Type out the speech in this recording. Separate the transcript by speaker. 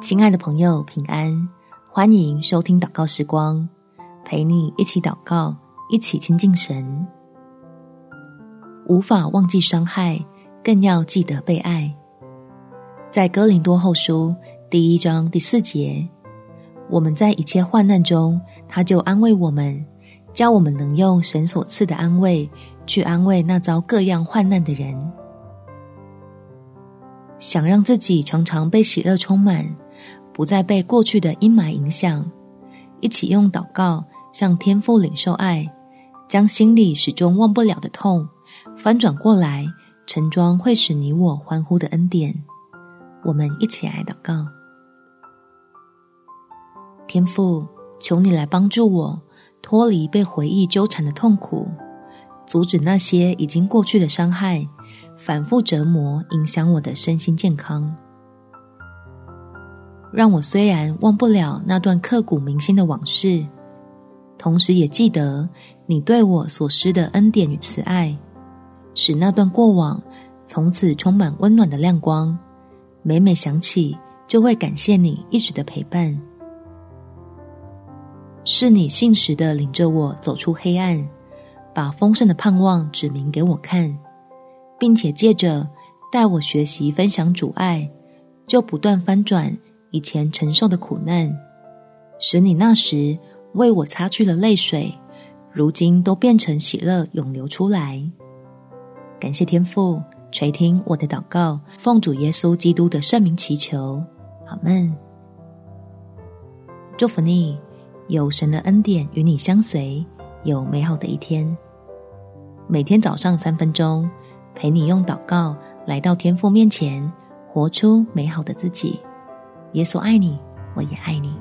Speaker 1: 亲爱的朋友，平安！欢迎收听祷告时光，陪你一起祷告，一起亲近神。无法忘记伤害，更要记得被爱。在哥林多后书第一章第四节，我们在一切患难中，他就安慰我们，教我们能用神所赐的安慰，去安慰那遭各样患难的人。想让自己常常被喜乐充满，不再被过去的阴霾影响，一起用祷告向天父领受爱，将心里始终忘不了的痛翻转过来，盛装会使你我欢呼的恩典。我们一起来祷告：天父，求你来帮助我脱离被回忆纠缠的痛苦，阻止那些已经过去的伤害。反复折磨，影响我的身心健康。让我虽然忘不了那段刻骨铭心的往事，同时也记得你对我所施的恩典与慈爱，使那段过往从此充满温暖的亮光。每每想起，就会感谢你一直的陪伴。是你信实的领着我走出黑暗，把丰盛的盼望指明给我看。并且借着带我学习分享主爱，就不断翻转以前承受的苦难，使你那时为我擦去了泪水，如今都变成喜乐涌流出来。感谢天父垂听我的祷告，奉主耶稣基督的圣名祈求，阿门。祝福你，有神的恩典与你相随，有美好的一天。每天早上三分钟。陪你用祷告来到天父面前，活出美好的自己。耶稣爱你，我也爱你。